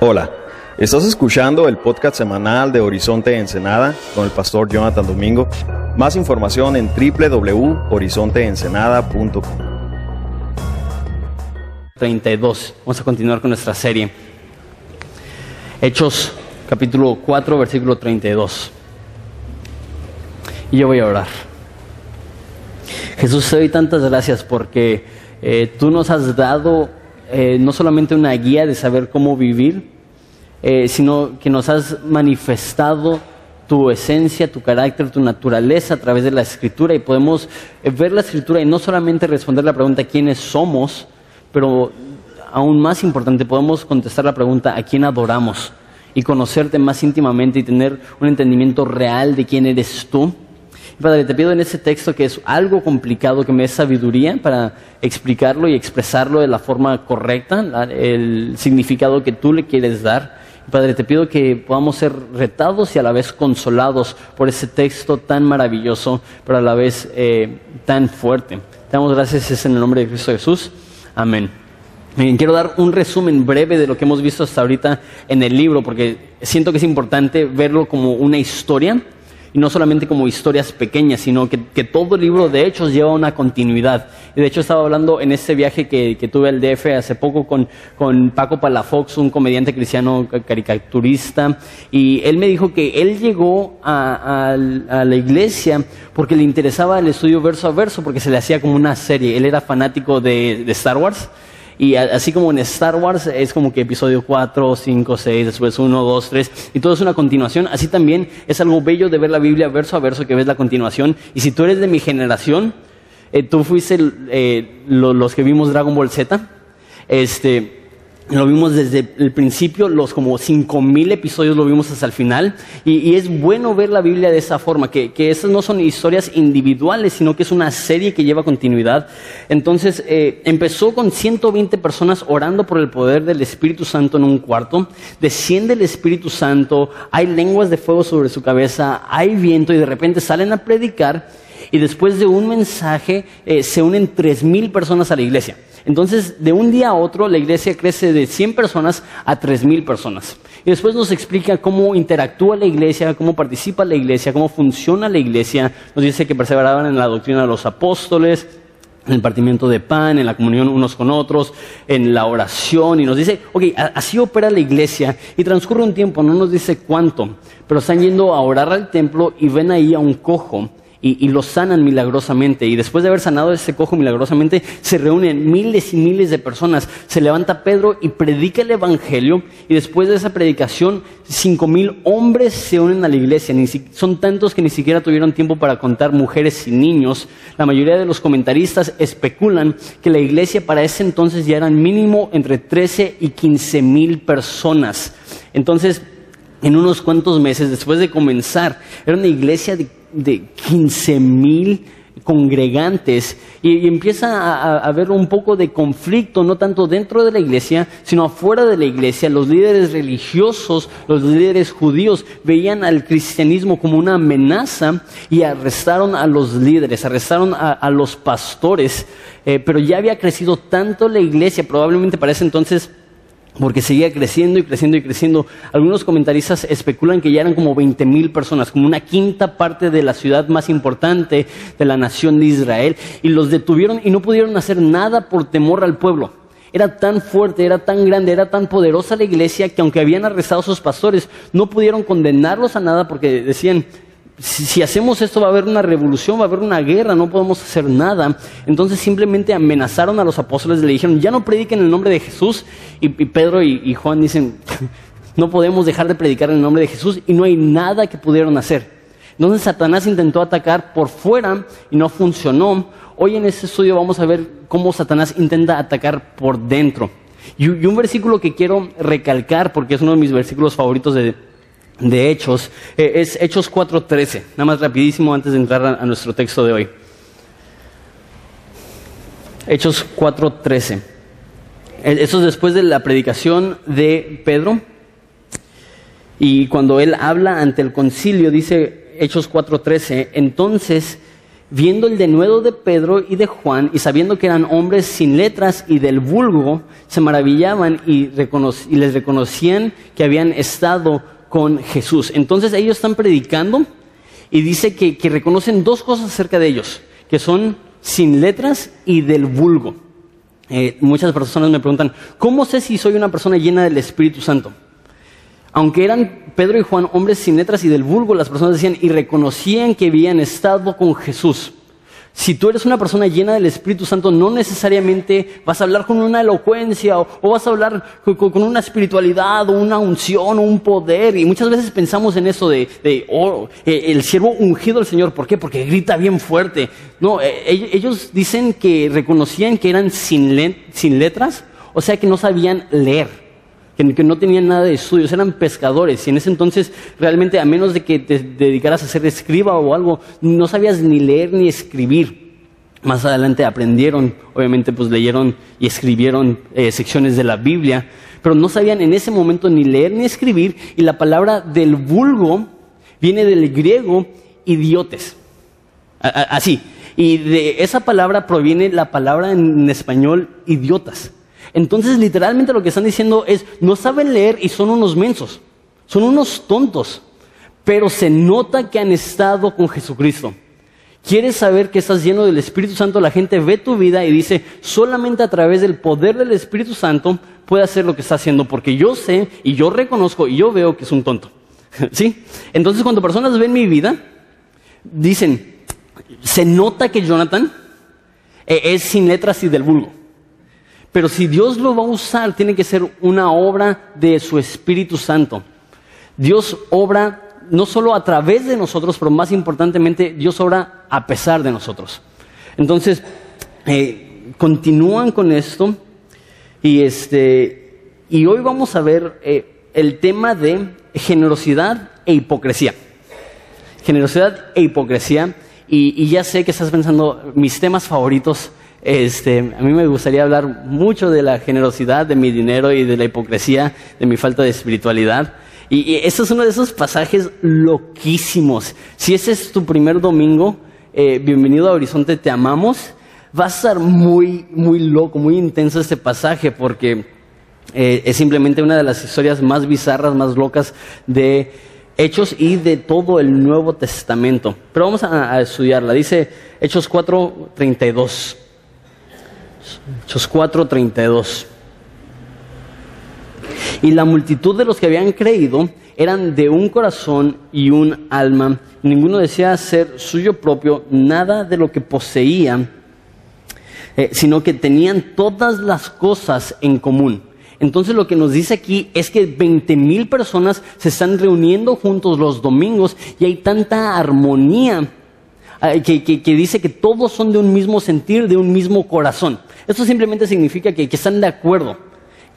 Hola, estás escuchando el podcast semanal de Horizonte Ensenada con el pastor Jonathan Domingo. Más información en www.horizonteensenada.com. 32. Vamos a continuar con nuestra serie. Hechos capítulo 4, versículo 32. Y yo voy a orar. Jesús, te doy tantas gracias porque eh, tú nos has dado eh, no solamente una guía de saber cómo vivir, eh, sino que nos has manifestado tu esencia, tu carácter, tu naturaleza a través de la escritura. Y podemos ver la escritura y no solamente responder la pregunta quiénes somos, pero aún más importante podemos contestar la pregunta a quién adoramos y conocerte más íntimamente y tener un entendimiento real de quién eres tú. Padre, te pido en ese texto que es algo complicado, que me des sabiduría para explicarlo y expresarlo de la forma correcta, el significado que tú le quieres dar. Padre, te pido que podamos ser retados y a la vez consolados por ese texto tan maravilloso, pero a la vez eh, tan fuerte. Te damos gracias en el nombre de Cristo Jesús. Amén. Quiero dar un resumen breve de lo que hemos visto hasta ahorita en el libro, porque siento que es importante verlo como una historia y no solamente como historias pequeñas, sino que, todo el libro de Hechos lleva una continuidad. Y de hecho estaba hablando en ese viaje que, tuve al DF hace poco con, con Paco Palafox, un comediante cristiano caricaturista, y él me dijo que él llegó a, la iglesia porque le interesaba el estudio verso a verso, porque se le hacía como una serie. Él era fanático de Star Wars. Y así como en Star Wars es como que episodio 4, 5, 6, después 1, 2, 3, y todo es una continuación, así también es algo bello de ver la Biblia verso a verso que ves la continuación. Y si tú eres de mi generación, eh, tú fuiste eh, los que vimos Dragon Ball Z, este, lo vimos desde el principio, los como cinco mil episodios lo vimos hasta el final. Y, es bueno ver la Biblia de esa forma, que, que esas no son historias individuales, sino que es una serie que lleva continuidad. Entonces, eh, empezó con 120 personas orando por el poder del Espíritu Santo en un cuarto. Desciende el Espíritu Santo, hay lenguas de fuego sobre su cabeza, hay viento y de repente salen a predicar. Y después de un mensaje eh, se unen tres mil personas a la iglesia. Entonces, de un día a otro, la iglesia crece de 100 personas a 3.000 personas. Y después nos explica cómo interactúa la iglesia, cómo participa la iglesia, cómo funciona la iglesia. Nos dice que perseveraban en la doctrina de los apóstoles, en el partimiento de pan, en la comunión unos con otros, en la oración. Y nos dice, ok, así opera la iglesia. Y transcurre un tiempo, no nos dice cuánto, pero están yendo a orar al templo y ven ahí a un cojo y, lo sanan milagrosamente. Y después de haber sanado ese cojo milagrosamente, se reúnen miles y miles de personas. Se levanta Pedro y predica el Evangelio. Y después de esa predicación, cinco mil hombres se unen a la iglesia. son tantos que ni siquiera tuvieron tiempo para contar mujeres y niños. La mayoría de los comentaristas especulan que la iglesia para ese entonces ya eran mínimo entre 13 y 15 mil personas. Entonces, en unos cuantos meses después de comenzar, era una iglesia de de 15 mil congregantes y, empieza a, haber un poco de conflicto, no tanto dentro de la iglesia, sino afuera de la iglesia. Los líderes religiosos, los líderes judíos veían al cristianismo como una amenaza y arrestaron a los líderes, arrestaron a, los pastores, eh, pero ya había crecido tanto la iglesia, probablemente para ese entonces porque seguía creciendo y creciendo y creciendo. Algunos comentaristas especulan que ya eran como 20 mil personas, como una quinta parte de la ciudad más importante de la nación de Israel, y los detuvieron y no pudieron hacer nada por temor al pueblo. Era tan fuerte, era tan grande, era tan poderosa la iglesia que aunque habían arrestado a sus pastores, no pudieron condenarlos a nada porque decían, si, hacemos esto va a haber una revolución, va a haber una guerra, no podemos hacer nada. Entonces simplemente amenazaron a los apóstoles, le dijeron, ya no prediquen el nombre de Jesús. Y, Pedro y, y Juan dicen, no podemos dejar de predicar el nombre de Jesús y no hay nada que pudieron hacer. Entonces Satanás intentó atacar por fuera y no funcionó. Hoy en este estudio vamos a ver cómo Satanás intenta atacar por dentro. Y, un versículo que quiero recalcar, porque es uno de mis versículos favoritos de, de Hechos, eh, es Hechos 4.13, nada más rapidísimo antes de entrar a, nuestro texto de hoy. Hechos 4.13. Eh, eso es después de la predicación de Pedro. Y cuando él habla ante el concilio, dice Hechos 4.13, entonces viendo el denuedo de Pedro y de Juan y sabiendo que eran hombres sin letras y del vulgo, se maravillaban y, les reconocían que habían estado con Jesús. Entonces ellos están predicando y dice que, reconocen dos cosas acerca de ellos, que son sin letras y del vulgo. Eh, muchas personas me preguntan, ¿cómo sé si soy una persona llena del Espíritu Santo? Aunque eran Pedro y Juan hombres sin letras y del vulgo, las personas decían y reconocían que habían estado con Jesús. Si tú eres una persona llena del Espíritu Santo, no necesariamente vas a hablar con una elocuencia o, vas a hablar con, una espiritualidad o una unción o un poder. Y muchas veces pensamos en eso de, oh, eh, el siervo ungido del Señor. ¿Por qué? Porque grita bien fuerte. No, eh, ellos dicen que reconocían que eran sin letras, o sea que no sabían leer que, no tenían nada de estudios, eran pescadores y en ese entonces realmente a menos de que te dedicaras a ser escriba o algo, no sabías ni leer ni escribir. Más adelante aprendieron, obviamente pues leyeron y escribieron eh, secciones de la Biblia, pero no sabían en ese momento ni leer ni escribir y la palabra del vulgo viene del griego idiotes. Así. Y de esa palabra proviene la palabra en español idiotas. Entonces, literalmente lo que están diciendo es, no saben leer y son unos mensos, son unos tontos, pero se nota que han estado con Jesucristo. Quieres saber que estás lleno del Espíritu Santo, la gente ve tu vida y dice, solamente a través del poder del Espíritu Santo puede hacer lo que está haciendo, porque yo sé y yo reconozco y yo veo que es un tonto. ¿Sí? Entonces, cuando personas ven mi vida, dicen, se nota que Jonathan eh, es sin letras y del vulgo. Pero si Dios lo va a usar, tiene que ser una obra de su Espíritu Santo. Dios obra no solo a través de nosotros, pero más importantemente, Dios obra a pesar de nosotros. Entonces, eh, continúan con esto y, este, y hoy vamos a ver eh, el tema de generosidad e hipocresía. Generosidad e hipocresía. y ya sé que estás pensando, mis temas favoritos este, a mí me gustaría hablar mucho de la generosidad, de mi dinero y de la hipocresía, de mi falta de espiritualidad. Y, eso es uno de esos pasajes loquísimos. Si ese es tu primer domingo, eh, bienvenido a Horizonte, te amamos. Va a estar muy, muy loco, muy intenso este pasaje porque eh, es simplemente una de las historias más bizarras, más locas de Hechos y de todo el Nuevo Testamento. Pero vamos a, a estudiarla. Dice Hechos 4:32. Hechos 4:32. Y la multitud de los que habían creído eran de un corazón y un alma. Ninguno decía ser suyo propio nada de lo que poseía, eh, sino que tenían todas las cosas en común. Entonces lo que nos dice aquí es que 20 mil personas se están reuniendo juntos los domingos y hay tanta armonía que, dice que todos son de un mismo sentir, de un mismo corazón. Esto simplemente significa que, están de acuerdo.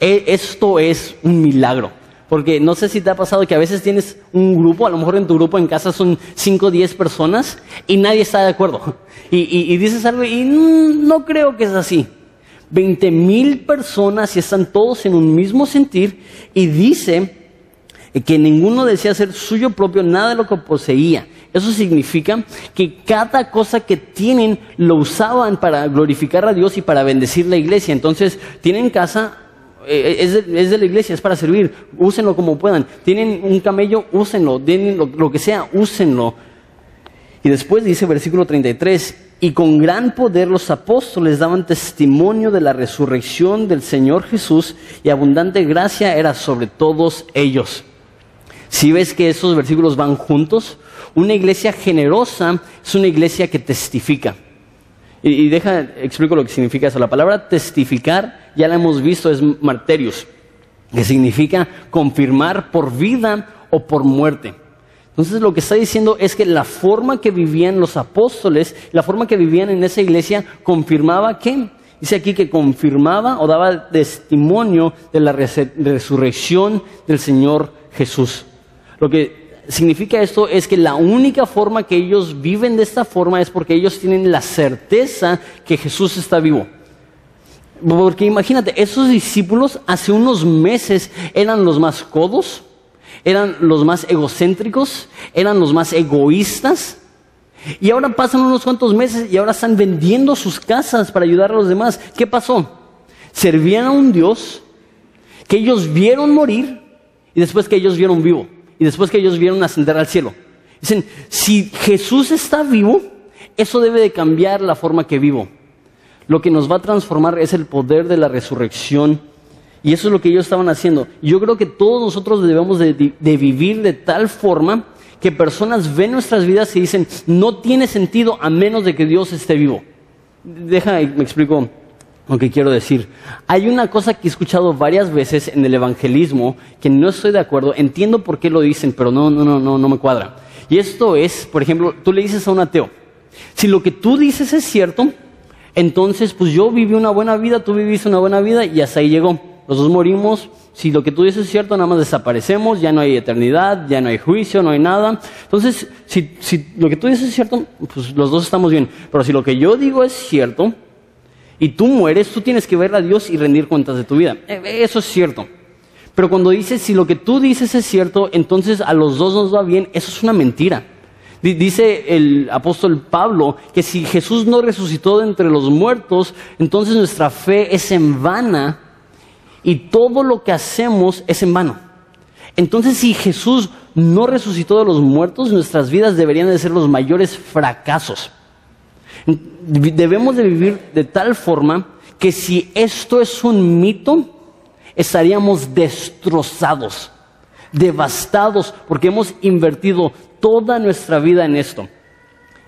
E, esto es un milagro. Porque no sé si te ha pasado que a veces tienes un grupo, a lo mejor en tu grupo en casa son 5 o 10 personas y nadie está de acuerdo. Y, dices algo y no creo que es así. 20 mil personas y están todos en un mismo sentir y dice que ninguno decía ser suyo propio nada de lo que poseía. Eso significa que cada cosa que tienen lo usaban para glorificar a Dios y para bendecir la iglesia. Entonces, tienen casa, eh, es, de, la iglesia, es para servir, úsenlo como puedan. Tienen un camello, úsenlo, den lo, que sea, úsenlo. Y después dice versículo 33, y con gran poder los apóstoles daban testimonio de la resurrección del Señor Jesús y abundante gracia era sobre todos ellos. Si ves que esos versículos van juntos, una iglesia generosa es una iglesia que testifica. Y, deja, explico lo que significa eso. La palabra testificar, ya la hemos visto, es marterios, que significa confirmar por vida o por muerte. Entonces lo que está diciendo es que la forma que vivían los apóstoles, la forma que vivían en esa iglesia, confirmaba que, dice aquí que confirmaba o daba testimonio de la resurrección del Señor Jesús. Lo que significa esto es que la única forma que ellos viven de esta forma es porque ellos tienen la certeza que Jesús está vivo. Porque imagínate, esos discípulos hace unos meses eran los más codos, eran los más egocéntricos, eran los más egoístas. Y ahora pasan unos cuantos meses y ahora están vendiendo sus casas para ayudar a los demás. ¿Qué pasó? Servían a un Dios que ellos vieron morir y después que ellos vieron vivo y después que ellos vieron ascender al cielo. Dicen, si Jesús está vivo, eso debe de cambiar la forma que vivo. Lo que nos va a transformar es el poder de la resurrección. Y eso es lo que ellos estaban haciendo. Yo creo que todos nosotros debemos de, vivir de tal forma que personas ven nuestras vidas y dicen, no tiene sentido a menos de que Dios esté vivo. Deja, me explico lo que quiero decir. Hay una cosa que he escuchado varias veces en el evangelismo que no estoy de acuerdo, entiendo por qué lo dicen, pero no, no, no, no, no me cuadra. Y esto es, por ejemplo, tú le dices a un ateo, si lo que tú dices es cierto, entonces pues yo viví una buena vida, tú viviste una buena vida y hasta ahí llegó. Los dos morimos, si lo que tú dices es cierto, nada más desaparecemos, ya no hay eternidad, ya no hay juicio, no hay nada. Entonces, si, si lo que tú dices es cierto, pues los dos estamos bien. Pero si lo que yo digo es cierto, y tú mueres, tú tienes que ver a Dios y rendir cuentas de tu vida. Eh, eso es cierto. Pero cuando dices, si lo que tú dices es cierto, entonces a los dos nos va bien, eso es una mentira. Dice el apóstol Pablo que si Jesús no resucitó de entre los muertos, entonces nuestra fe es en vana y todo lo que hacemos es en vano. Entonces si Jesús no resucitó de los muertos, nuestras vidas deberían de ser los mayores fracasos. Debemos de vivir de tal forma que si esto es un mito, estaríamos destrozados, devastados, porque hemos invertido toda nuestra vida en esto.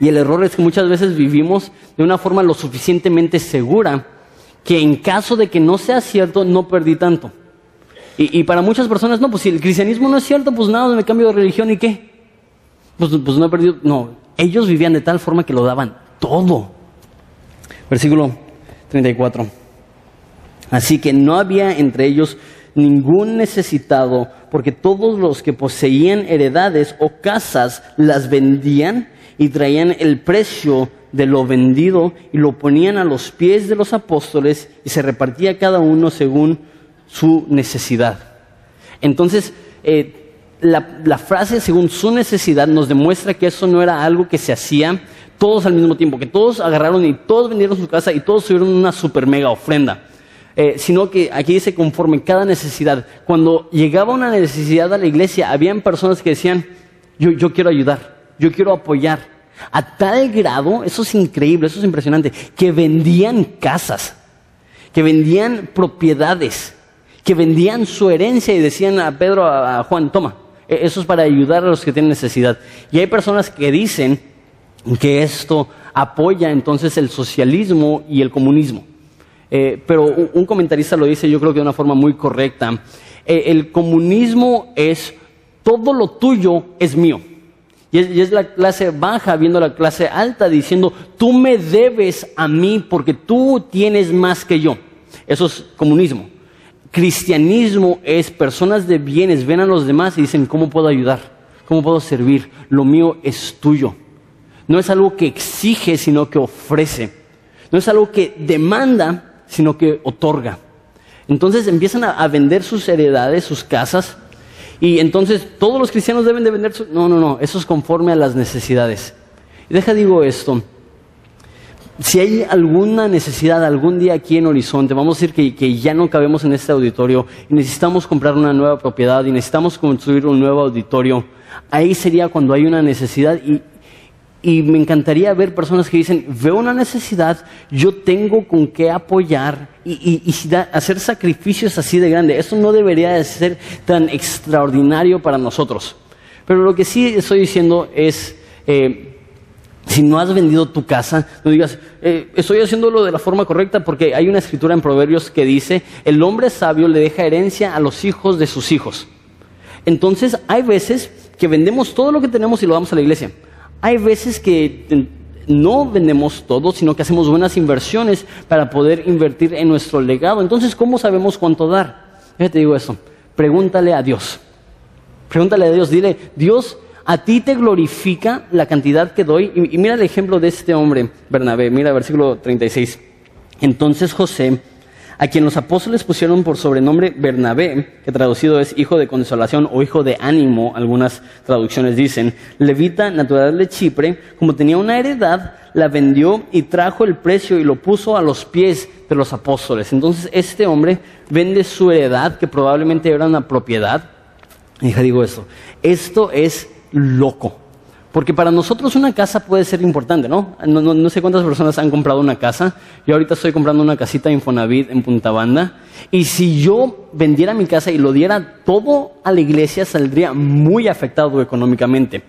Y el error es que muchas veces vivimos de una forma lo suficientemente segura que en caso de que no sea cierto, no perdí tanto. Y, para muchas personas, no, pues si el cristianismo no es cierto, pues nada, me cambio de religión y qué. Pues, pues no he perdido. No, ellos vivían de tal forma que lo daban todo. Versículo 34. Así que no había entre ellos ningún necesitado, porque todos los que poseían heredades o casas las vendían y traían el precio de lo vendido y lo ponían a los pies de los apóstoles y se repartía cada uno según su necesidad. Entonces, eh, la, frase según su necesidad nos demuestra que eso no era algo que se hacía todos al mismo tiempo, que todos agarraron y todos vendieron su casa y todos tuvieron una super mega ofrenda. Eh, sino que aquí dice conforme cada necesidad. Cuando llegaba una necesidad a la iglesia, habían personas que decían, yo, yo quiero ayudar, yo quiero apoyar. A tal grado, eso es increíble, eso es impresionante, que vendían casas, que vendían propiedades, que vendían su herencia y decían a Pedro, a Juan, toma, eso es para ayudar a los que tienen necesidad. Y hay personas que dicen que esto apoya entonces el socialismo y el comunismo. Eh, pero un, comentarista lo dice yo creo que de una forma muy correcta. Eh, el comunismo es todo lo tuyo es mío. Y es, y es, la clase baja viendo la clase alta diciendo, tú me debes a mí porque tú tienes más que yo. Eso es comunismo. Cristianismo es personas de bienes, ven a los demás y dicen, ¿cómo puedo ayudar? ¿Cómo puedo servir? Lo mío es tuyo. No es algo que exige, sino que ofrece. No es algo que demanda, sino que otorga. Entonces empiezan a, vender sus heredades, sus casas, y entonces todos los cristianos deben de vender su... No, no, no, eso es conforme a las necesidades. Y deja digo esto, si hay alguna necesidad algún día aquí en Horizonte, vamos a decir que, ya no cabemos en este auditorio y necesitamos comprar una nueva propiedad y necesitamos construir un nuevo auditorio, ahí sería cuando hay una necesidad y, y me encantaría ver personas que dicen, veo una necesidad, yo tengo con qué apoyar y, hacer sacrificios así de grande. Eso no debería de ser tan extraordinario para nosotros. Pero lo que sí estoy diciendo es, eh, si no has vendido tu casa, no digas, eh, estoy haciéndolo de la forma correcta porque hay una escritura en Proverbios que dice, el hombre sabio le deja herencia a los hijos de sus hijos. Entonces hay veces que vendemos todo lo que tenemos y lo damos a la iglesia. Hay veces que no vendemos todo, sino que hacemos buenas inversiones para poder invertir en nuestro legado. Entonces, ¿cómo sabemos cuánto dar? Ya te digo eso. Pregúntale a Dios. Pregúntale a Dios. Dile, Dios, a ti te glorifica la cantidad que doy. Y, mira el ejemplo de este hombre, Bernabé. Mira versículo 36. Entonces José a quien los apóstoles pusieron por sobrenombre Bernabé, que traducido es hijo de consolación o hijo de ánimo, algunas traducciones dicen, levita natural de Chipre, como tenía una heredad, la vendió y trajo el precio y lo puso a los pies de los apóstoles. Entonces este hombre vende su heredad, que probablemente era una propiedad. Hija, digo esto, esto es loco. Porque para nosotros una casa puede ser importante, ¿no? ¿no? sé cuántas personas han comprado una casa. Yo ahorita estoy comprando una casita Infonavit en Punta Banda. Y si yo vendiera mi casa y lo diera todo a la iglesia, saldría muy afectado económicamente.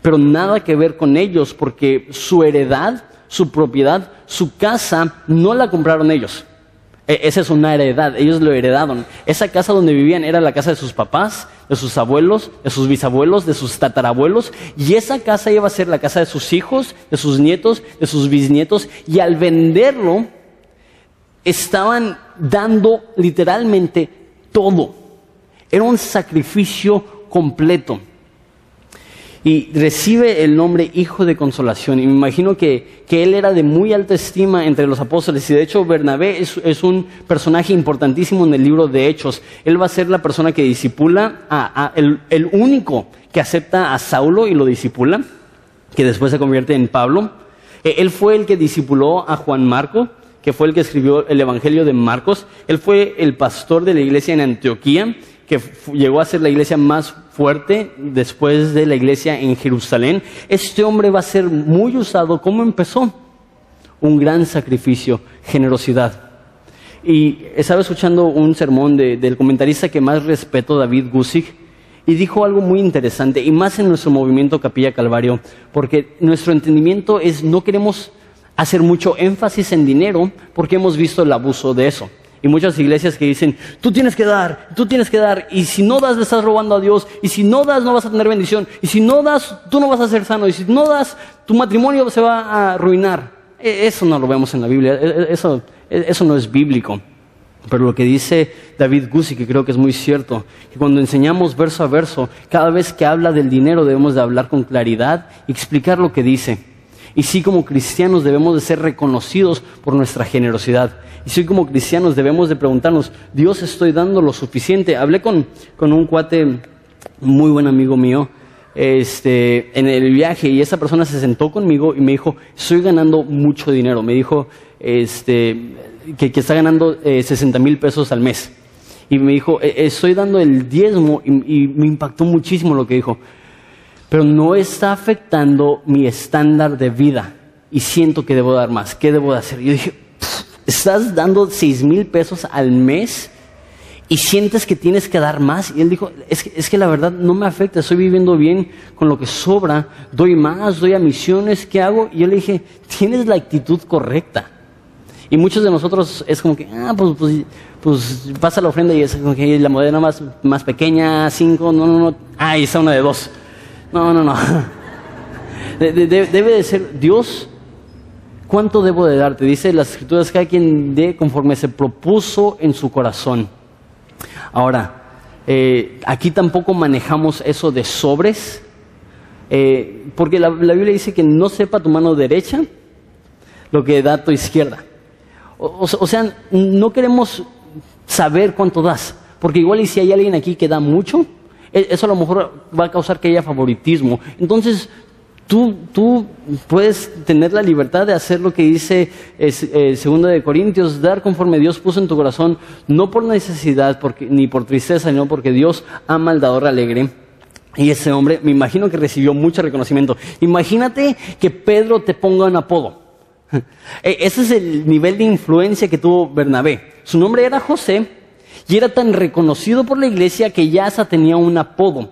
Pero nada que ver con ellos, porque su heredad, su propiedad, su casa, no la compraron ellos. E, esa es una heredad, ellos lo heredaron. Esa casa donde vivían era la casa de sus papás, de sus abuelos, de sus bisabuelos, de sus tatarabuelos, y esa casa iba a ser la casa de sus hijos, de sus nietos, de sus bisnietos, y al venderlo estaban dando literalmente todo. Era un sacrificio completo y recibe el nombre Hijo de Consolación. Y me imagino que, él era de muy alta estima entre los apóstoles. Y de hecho Bernabé es, un personaje importantísimo en el libro de Hechos. Él va a ser la persona que disipula, a, el, único que acepta a Saulo y lo disipula, que después se convierte en Pablo. E, él fue el que disipuló a Juan Marco, que fue el que escribió el Evangelio de Marcos. Él fue el pastor de la iglesia en Antioquía que llegó a ser la iglesia más fuerte después de la iglesia en Jerusalén, este hombre va a ser muy usado. ¿Cómo empezó? Un gran sacrificio, generosidad. Y estaba escuchando un sermón del comentarista que más respeto, David Gusick, y dijo algo muy interesante, y más en nuestro movimiento Capilla Calvario, porque nuestro entendimiento es no queremos hacer mucho énfasis en dinero porque hemos visto el abuso de eso. Y muchas iglesias que dicen, tú tienes que dar, tú tienes que dar, y si no das le estás robando a Dios, y si no das no vas a tener bendición, y si no das tú no vas a ser sano, y si no das tu matrimonio se va a arruinar. E, eso no lo vemos en la Biblia, e, e, eso, eso no es bíblico. Pero lo que dice David Gussi, que creo que es muy cierto, que cuando enseñamos verso a verso, cada vez que habla del dinero debemos de hablar con claridad y explicar lo que dice. Y sí como cristianos debemos de ser reconocidos por nuestra generosidad. Y sí como cristianos debemos de preguntarnos, ¿Dios estoy dando lo suficiente? Hablé con, con un cuate, muy buen amigo mío, este, en el viaje y esa persona se sentó conmigo y me dijo, estoy ganando mucho dinero. Me dijo este, que, está ganando eh, 60 mil pesos al mes. Y me dijo, e, estoy dando el diezmo y, y me impactó muchísimo lo que dijo. Pero no está afectando mi estándar de vida y siento que debo dar más. ¿Qué debo de hacer? Yo dije, estás dando seis mil pesos al mes y sientes que tienes que dar más. Y él dijo, es que, es que la verdad no me afecta, estoy viviendo bien con lo que sobra, doy más, doy a misiones, ¿qué hago? Y yo le dije, tienes la actitud correcta. Y muchos de nosotros es como que, ah, pues, pues, pues pasa la ofrenda y es como que la moneda más, más pequeña, cinco, no, no, no, ah, está una de dos. No, no, no. debe de ser, Dios ¿Cuánto debo de darte? Dice las escrituras que hay quien dé conforme se propuso en su corazón. Ahora, eh, aquí tampoco manejamos eso de sobres, eh, porque la, Biblia dice que no sepa tu mano derecha lo que da tu izquierda. O, o, sea, no queremos saber cuánto das, porque igual y si hay alguien aquí que da mucho, eso a lo mejor va a causar que haya favoritismo. Entonces, Tú, puedes tener la libertad de hacer lo que dice eh, segundo de Corintios, dar conforme Dios puso en tu corazón, no por necesidad ni por tristeza, sino porque Dios ama al dador alegre. Y ese hombre, me imagino que recibió mucho reconocimiento. Imagínate que Pedro te ponga un apodo. E, ese es el nivel de influencia que tuvo Bernabé. Su nombre era José y era tan reconocido por la iglesia que ya hasta tenía un apodo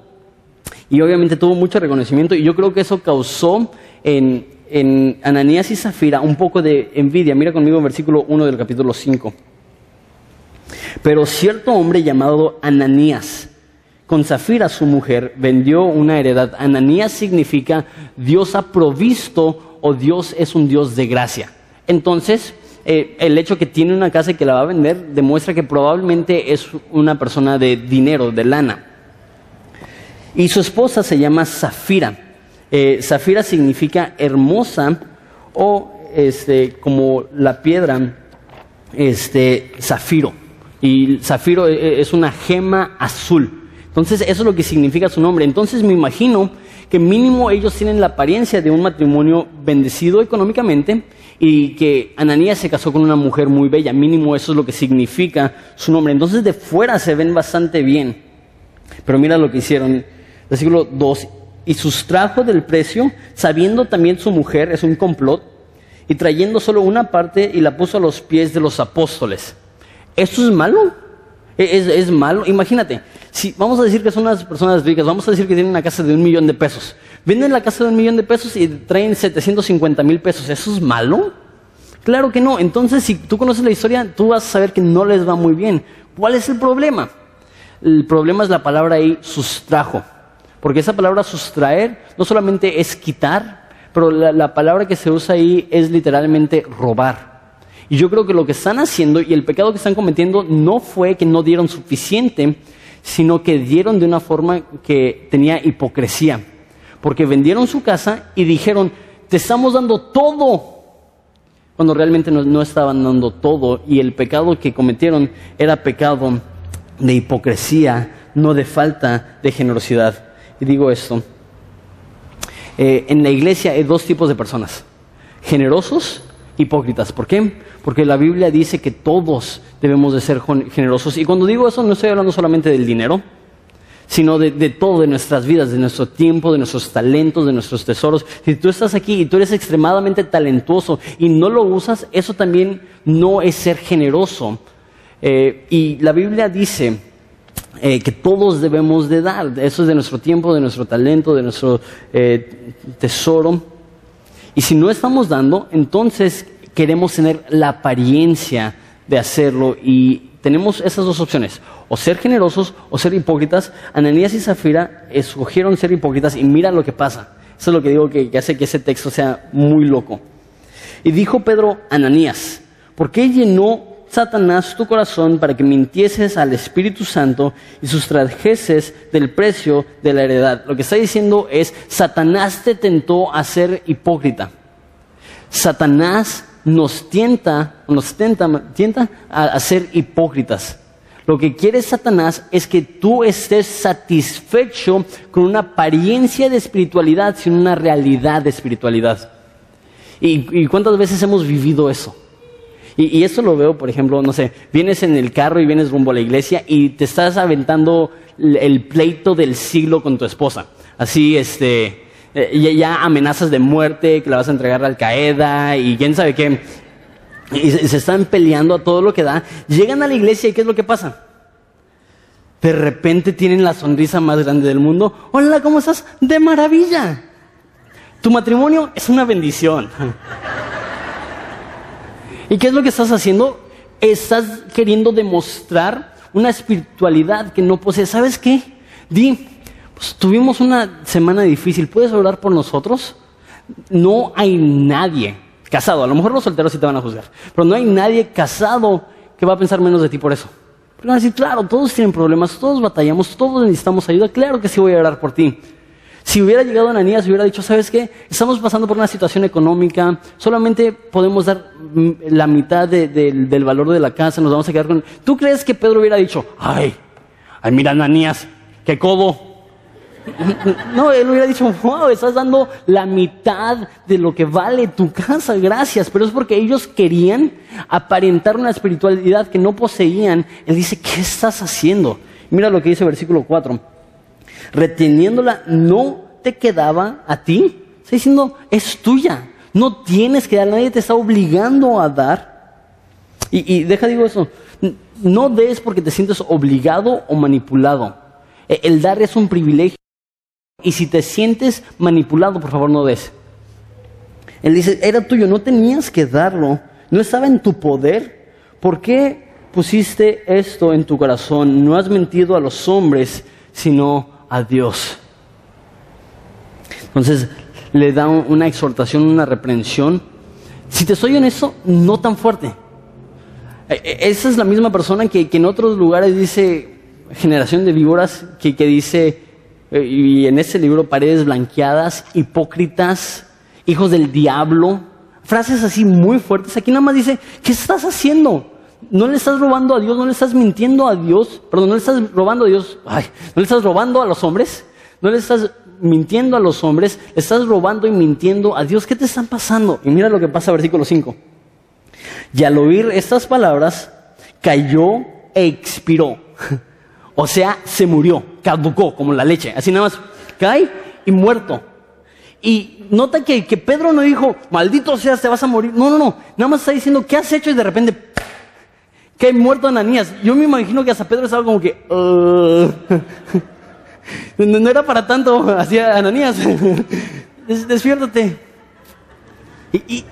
y obviamente tuvo mucho reconocimiento y yo creo que eso causó en, en Ananías y Zafira un poco de envidia. Mira conmigo el versículo 1 del capítulo 5. Pero cierto hombre llamado Ananías, con Zafira su mujer, vendió una heredad. Ananías significa Dios ha provisto o Dios es un Dios de gracia. Entonces, eh, el hecho que tiene una casa y que la va a vender demuestra que probablemente es una persona de dinero, de lana. Y su esposa se llama Zafira. Eh, Zafira significa hermosa o este, como la piedra este, zafiro. Y zafiro e, e, es una gema azul. Entonces, eso es lo que significa su nombre. Entonces, me imagino que mínimo ellos tienen la apariencia de un matrimonio bendecido económicamente y que Ananías se casó con una mujer muy bella. Mínimo eso es lo que significa su nombre. Entonces, de fuera se ven bastante bien. Pero mira lo que hicieron. Versículo 2. Y sustrajo del precio, sabiendo también su mujer, es un complot, y trayendo solo una parte y la puso a los pies de los apóstoles. ¿Esto es malo? ¿Es, es malo? Imagínate, si vamos a decir que son unas personas ricas, vamos a decir que tienen una casa de un millón de pesos. Venden la casa de un millón de pesos y traen 750 mil pesos. ¿Eso es malo? Claro que no. Entonces, si tú conoces la historia, tú vas a saber que no les va muy bien. ¿Cuál es el problema? El problema es la palabra ahí, sustrajo. Porque esa palabra sustraer no solamente es quitar, pero la, la palabra que se usa ahí es literalmente robar. Y yo creo que lo que están haciendo y el pecado que están cometiendo no fue que no dieron suficiente, sino que dieron de una forma que tenía hipocresía. Porque vendieron su casa y dijeron, te estamos dando todo, cuando realmente no, estaban dando todo. Y el pecado que cometieron era pecado de hipocresía, no de falta de generosidad. Y digo esto, eh, en la iglesia hay dos tipos de personas, generosos, hipócritas. ¿Por qué? porque la Biblia dice que todos debemos de ser generosos. Y cuando digo eso no estoy hablando solamente del dinero, sino de, todo, de nuestras vidas, de nuestro tiempo, de nuestros talentos, de nuestros tesoros. Si tú estás aquí y tú eres extremadamente talentuoso y no lo usas, eso también no es ser generoso. Eh, y la Biblia dice eh, que todos debemos de dar, eso es de nuestro tiempo, de nuestro talento, de nuestro eh, tesoro. Y si no estamos dando, entonces queremos tener la apariencia de hacerlo y tenemos esas dos opciones, o ser generosos o ser hipócritas. Ananías y Zafira escogieron ser hipócritas y mira lo que pasa. Eso es lo que digo que, hace que ese texto sea muy loco. Y dijo Pedro, Ananías, ¿por qué llenó Satanás tu corazón para que mintieses al Espíritu Santo y sustrajeses del precio de la heredad? Lo que está diciendo es, Satanás te tentó a ser hipócrita. Satanás nos tienta, nos tienta, a, ser hipócritas. Lo que quiere Satanás es que tú estés satisfecho con una apariencia de espiritualidad sin una realidad de espiritualidad. ¿Y, cuántas veces hemos vivido eso? Y, y, eso lo veo, por ejemplo, no sé, vienes en el carro y vienes rumbo a la iglesia y te estás aventando el pleito del siglo con tu esposa. Así, este, eh, ya amenazas de muerte, que la vas a entregar a Al Qaeda y quién sabe qué. Y se, están peleando a todo lo que da. Llegan a la iglesia y ¿qué es lo que pasa? De repente tienen la sonrisa más grande del mundo. Hola, ¿cómo estás? De maravilla. Tu matrimonio es una bendición. ¿Y qué es lo que estás haciendo? Estás queriendo demostrar una espiritualidad que no posees. ¿Sabes qué? Di, tuvimos una semana difícil, ¿puedes orar por nosotros? No hay nadie casado, a lo mejor los solteros sí te van a juzgar, pero no hay nadie casado que va a pensar menos de ti por eso. Porque van a decir, claro, todos tienen problemas, todos batallamos, todos necesitamos ayuda, claro que sí voy a orar por ti. Si hubiera llegado Ananías y hubiera dicho, ¿sabes qué? Estamos pasando por una situación económica, solamente podemos dar mm, la mitad del valor de la casa, nos vamos a quedar con... ¿Tú crees que Pedro hubiera dicho, ay, ay, mira Ananías, qué codo, no, él hubiera dicho, wow, estás dando la mitad de lo que vale tu casa, gracias. Pero es porque ellos querían aparentar una espiritualidad que no poseían. Él dice, ¿qué estás haciendo? Mira lo que dice versículo 4. Reteniéndola no te quedaba a ti. Está diciendo, es tuya. No tienes que dar, nadie te está obligando a dar. Y, y deja, digo eso, no des porque te sientes obligado o manipulado. E, el dar es un privilegio. Y si te sientes manipulado, por favor no des. Él dice, era tuyo, no tenías que darlo, no estaba en tu poder. ¿Por qué pusiste esto en tu corazón? No has mentido a los hombres, sino a Dios. Entonces le da una exhortación, una reprensión. Si te soy honesto, no tan fuerte. E, e, esa es la misma persona que, en otros lugares dice, generación de víboras, que dice, y en ese libro paredes blanqueadas, hipócritas, hijos del diablo, frases así muy fuertes. Aquí nada más dice, ¿qué estás haciendo? no le estás robando a Dios, no le estás mintiendo a Dios, perdón, no le estás robando a Dios, ay, no le estás robando a los hombres, no le estás mintiendo a los hombres, le estás robando y mintiendo a Dios. ¿Qué te están pasando? Y mira lo que pasa, versículo 5. Y al oír estas palabras, cayó e expiró. O sea, se murió, caducó, como la leche. Así nada más cae y muerto. Y nota que, que Pedro no dijo, maldito seas, te vas a morir. No, no, no. Nada más está diciendo, ¿qué has hecho? Y de repente, cae muerto Ananías. Yo me imagino que hasta Pedro estaba como que, no, era para tanto, hacía Ananías. Des- despiértate. Y-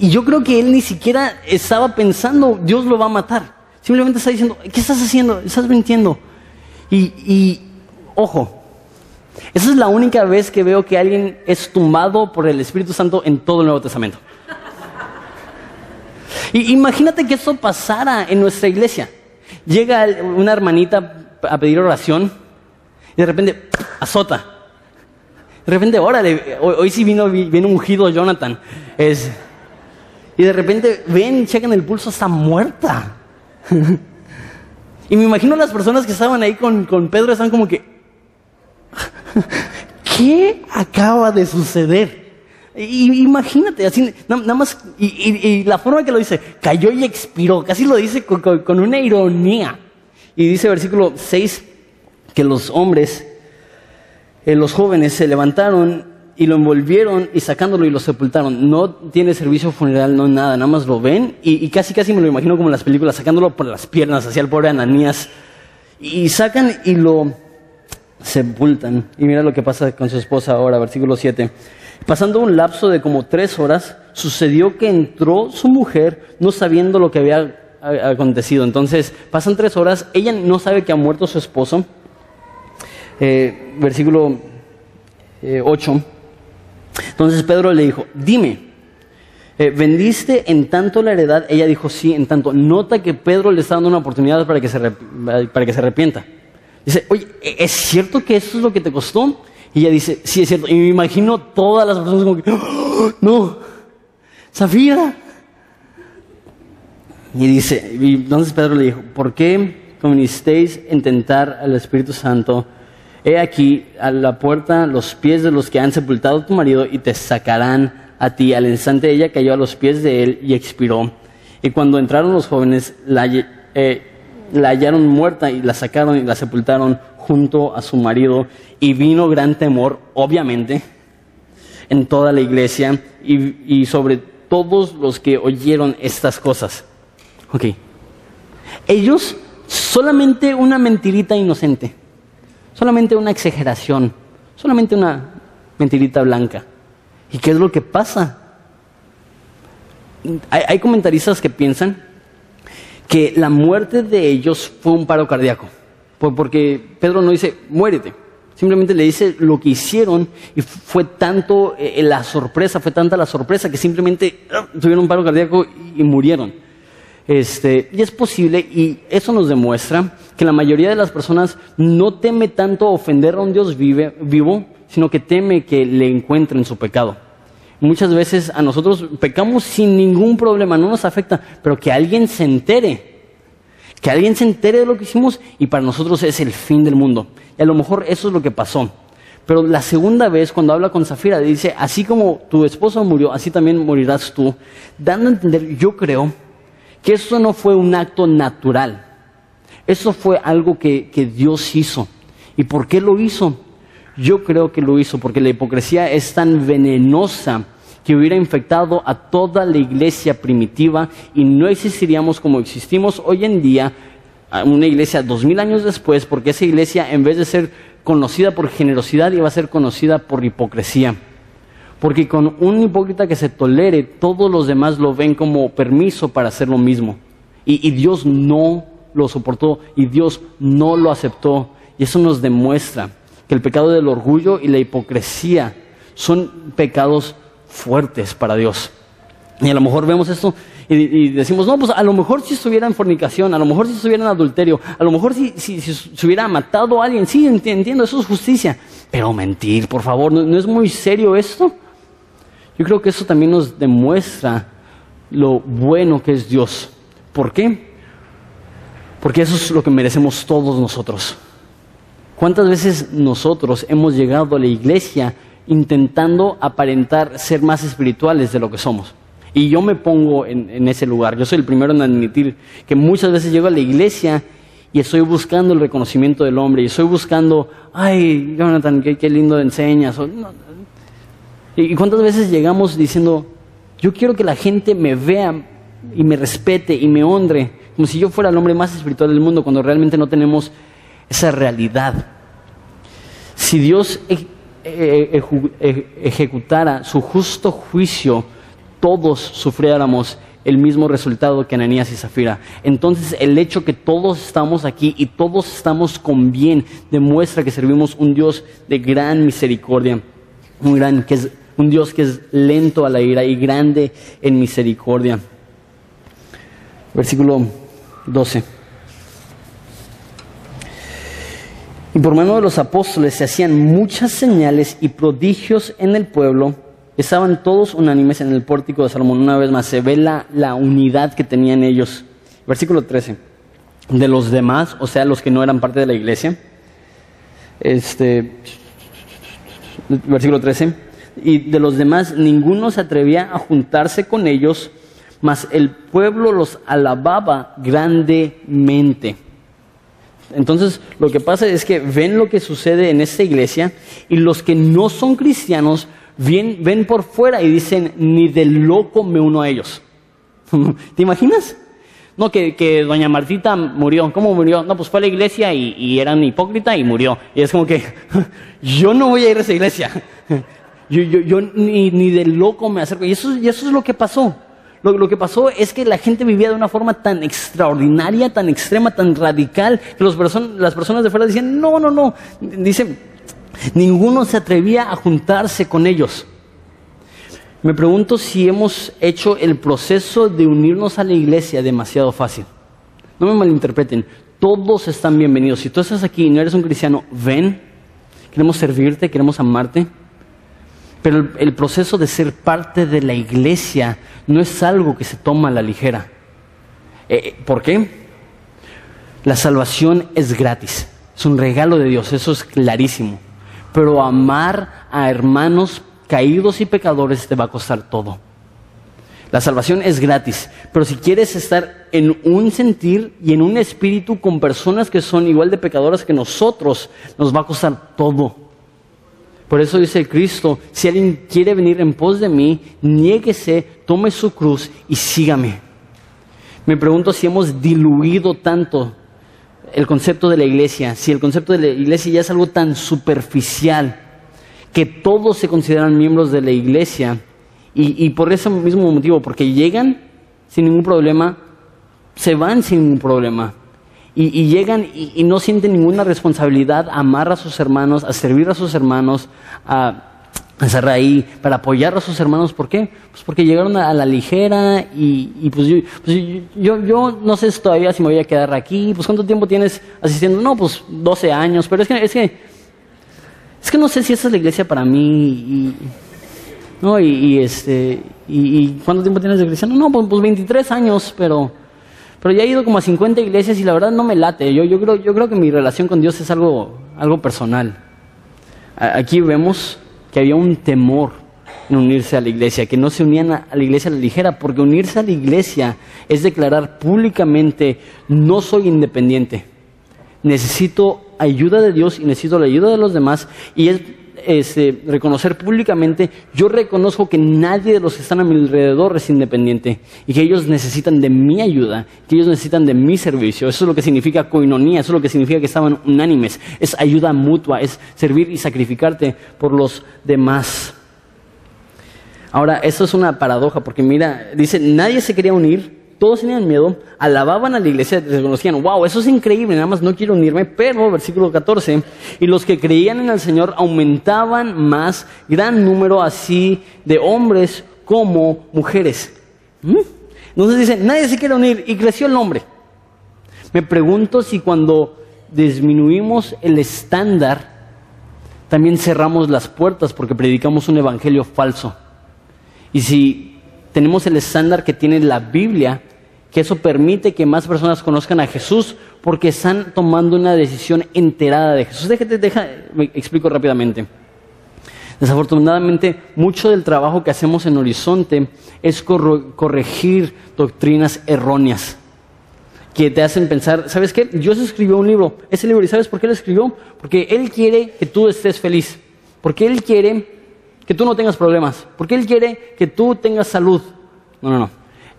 y yo creo que él ni siquiera estaba pensando, Dios lo va a matar. Simplemente está diciendo, ¿qué estás haciendo? Estás mintiendo. Y, y, ojo, esa es la única vez que veo que alguien es tumbado por el Espíritu Santo en todo el Nuevo Testamento. Y imagínate que eso pasara en nuestra iglesia. Llega una hermanita a pedir oración y de repente azota. De repente, órale, hoy, sí vino, viene ungido Jonathan. Es, y de repente ven, checan el pulso, está muerta. y me imagino las personas que estaban ahí con, con Pedro están como que, ¿qué acaba de suceder? Y, imagínate, así, na- nada más, y, y- la forma que lo dice, cayó y expiró, casi lo dice con, con- con una ironía. Y dice versículo 6 que los hombres, eh, los jóvenes se levantaron y lo envolvieron y sacándolo y lo sepultaron. No tiene servicio funeral, no nada, nada más lo ven y, casi casi me lo imagino como en las películas, sacándolo por las piernas hacia el pobre Ananías. Y sacan y lo sepultan. Y mira lo que pasa con su esposa ahora, versículo 7. Pasando un lapso de como tres horas, sucedió que entró su mujer no sabiendo lo que había acontecido. Entonces, pasan tres horas, ella no sabe que ha muerto su esposo. Eh, versículo 8. Entonces Pedro le dijo, dime, eh, ¿vendiste en tanto la heredad? Ella dijo, sí, en tanto. Nota que Pedro le está dando una oportunidad para que se, para que se arrepienta. Dice, oye, ¿e- ¿es cierto que eso es lo que te costó? Y ella dice, sí, es cierto. Y me imagino todas las personas como que, "Oh, no, Zafira. Y dice, entonces Pedro le dijo, ¿por qué convinisteis en tentar al Espíritu Santo? He aquí a la puerta los pies de los que han sepultado a tu marido y te sacarán a ti. Al instante ella cayó a los pies de él y expiró. Y cuando entraron los jóvenes, la, eh, la hallaron muerta y la sacaron y la sepultaron junto a su marido. Y vino gran temor, obviamente, en toda la iglesia y, y sobre todos los que oyeron estas cosas. Ok. Ellos, solamente una mentirita inocente, solamente una exageración, solamente una mentirita blanca. ¿Y qué es lo que pasa? Hay, comentaristas que piensan que la muerte de ellos fue un paro cardíaco, por- porque Pedro no dice, muérete, simplemente le dice lo que hicieron y fue tanto eh, la sorpresa, fue tanta la sorpresa que simplemente ah, tuvieron un paro cardíaco y murieron. Este, y es posible, y eso nos demuestra que la mayoría de las personas no teme tanto ofender a un Dios vive- vivo, sino que teme que le encuentren su pecado. Muchas veces a nosotros pecamos sin ningún problema, no nos afecta, pero que alguien se entere, que alguien se entere de lo que hicimos y para nosotros es el fin del mundo. Y a lo mejor eso es lo que pasó. Pero la segunda vez, cuando habla con Zafira, dice, así como tu esposo murió, así también morirás tú, dando a entender, yo creo, que esto no fue un acto natural. Eso fue algo que, que Dios hizo. ¿Y por qué lo hizo? Yo creo que lo hizo porque la hipocresía es tan venenosa que hubiera infectado a toda la iglesia primitiva y no existiríamos como existimos hoy en día, una iglesia dos mil años después, porque esa iglesia en vez de ser conocida por generosidad iba a ser conocida por hipocresía. Porque con un hipócrita que se tolere, todos los demás lo ven como permiso para hacer lo mismo. Y, Dios no lo soportó y Dios no lo aceptó. Y eso nos demuestra que el pecado del orgullo y la hipocresía son pecados fuertes para Dios. Y a lo mejor vemos esto y, decimos, no, pues a lo mejor si estuviera en fornicación, a lo mejor si estuviera en adulterio, a lo mejor si, si, si se hubiera matado a alguien, sí, enti- entiendo, eso es justicia. Pero mentir, por favor, ¿no, no es muy serio esto? Yo creo que eso también nos demuestra lo bueno que es Dios. ¿Por qué? Porque eso es lo que merecemos todos nosotros. ¿Cuántas veces nosotros hemos llegado a la iglesia intentando aparentar ser más espirituales de lo que somos? Y yo me pongo en, ese lugar. Yo soy el primero en admitir que muchas veces llego a la iglesia y estoy buscando el reconocimiento del hombre y estoy buscando, ay, Jonathan, qué, lindo enseñas. ¿Y cuántas veces llegamos diciendo, yo quiero que la gente me vea y me respete y me honre, como si yo fuera el hombre más espiritual del mundo, cuando realmente no tenemos esa realidad. Si Dios e, e, e, ejecutara su justo juicio, todos sufriéramos el mismo resultado que Ananías y Zafira. Entonces el hecho que todos estamos aquí y todos estamos con bien demuestra que servimos un Dios de gran misericordia, un, gran, que es, un Dios que es lento a la ira y grande en misericordia. Versículo 12. Y por mano de los apóstoles se hacían muchas señales y prodigios en el pueblo. Estaban todos unánimes en el pórtico de Salomón. Una vez más, se ve la, la unidad que tenían ellos. Versículo 13. De los demás, o sea, los que no eran parte de la iglesia. Este, versículo 13. Y de los demás, ninguno se atrevía a juntarse con ellos mas el pueblo los alababa grandemente. Entonces, lo que pasa es que ven lo que sucede en esta iglesia y los que no son cristianos ven, ven por fuera y dicen, ni de loco me uno a ellos. ¿Te imaginas? No, que, doña Martita murió. ¿Cómo murió? No, pues fue a la iglesia y, y eran hipócrita y murió. Y es como que, yo no voy a ir a esa iglesia. Yo, ni, ni de loco me acerco. Y eso, es lo que pasó. Lo, que pasó es que la gente vivía de una forma tan extraordinaria, tan extrema, tan radical, que las personas de fuera decían, no, no, no. Dice, ninguno se atrevía a juntarse con ellos. Me pregunto si hemos hecho el proceso de unirnos a la iglesia demasiado fácil. No me malinterpreten, todos están bienvenidos. Si tú estás aquí y no eres un cristiano, ven, queremos servirte, queremos amarte. Pero el, proceso de ser parte de la iglesia no es algo que se toma a la ligera. Eh, eh, ¿Por qué? La salvación es gratis, es un regalo de Dios, eso es clarísimo. Pero amar a hermanos caídos y pecadores te va a costar todo. La salvación es gratis, pero si quieres estar en un sentir y en un espíritu con personas que son igual de pecadoras que nosotros, nos va a costar todo. Por eso dice Cristo, si alguien quiere venir en pos de mí, niéguese, tome su cruz y sígame. Me pregunto si hemos diluido tanto el concepto de la iglesia, si el concepto de la iglesia ya es algo tan superficial, que todos se consideran miembros de la iglesia y, por ese mismo motivo, porque llegan sin ningún problema, se van sin ningún problema y, llegan y, no sienten ninguna responsabilidad a amar a sus hermanos, a servir a sus hermanos, a, estar ahí para apoyar a sus hermanos. ¿Por qué? Pues porque llegaron a, la ligera y, pues, pues, yo, yo, no sé todavía si me voy a quedar aquí. Pues ¿cuánto tiempo tienes asistiendo? No, pues 12 años, pero es que, es que, es que no sé si esa es la iglesia para mí y, no, y, este, y, ¿cuánto tiempo tienes de iglesia? No, pues, pues 23 años, pero pero ya he ido como a 50 iglesias y la verdad no me late. Yo, yo, creo, yo creo que mi relación con Dios es algo, algo personal. Aquí vemos que había un temor en unirse a la iglesia, que no se unían a la iglesia a la ligera, porque unirse a la iglesia es declarar públicamente, no soy independiente, necesito ayuda de Dios y necesito la ayuda de los demás, y es este, reconocer públicamente, yo reconozco que nadie de los que están a mi alrededor es independiente y que ellos necesitan de mi ayuda, que ellos necesitan de mi servicio. Eso es lo que significa coinonía, eso es lo que significa que estaban unánimes, es ayuda mutua, es servir y sacrificarte por los demás. Ahora, eso es una paradoja, porque mira, dice, nadie se quería unir, todos tenían miedo, alababan a la iglesia, reconocían, wow, eso es increíble, nada más no quiero unirme, pero, versículo 14, y los que creían en el Señor aumentaban más, gran número así de hombres como mujeres. ¿Mm? Entonces dice, nadie se quiere unir y creció el nombre. Me pregunto si cuando disminuimos el estándar, también cerramos las puertas porque predicamos un evangelio falso. Y si tenemos el estándar que tiene la Biblia que eso permite que más personas conozcan a Jesús porque están tomando una decisión enterada de Jesús. Déjate, deja, me explico rápidamente. Desafortunadamente, mucho del trabajo que hacemos en Horizonte es corregir doctrinas erróneas que te hacen pensar, ¿sabes qué? Dios escribió un libro, ese libro, ¿y sabes por qué lo escribió? Porque Él quiere que tú estés feliz, porque Él quiere que tú no tengas problemas, porque Él quiere que tú tengas salud. No, no, no.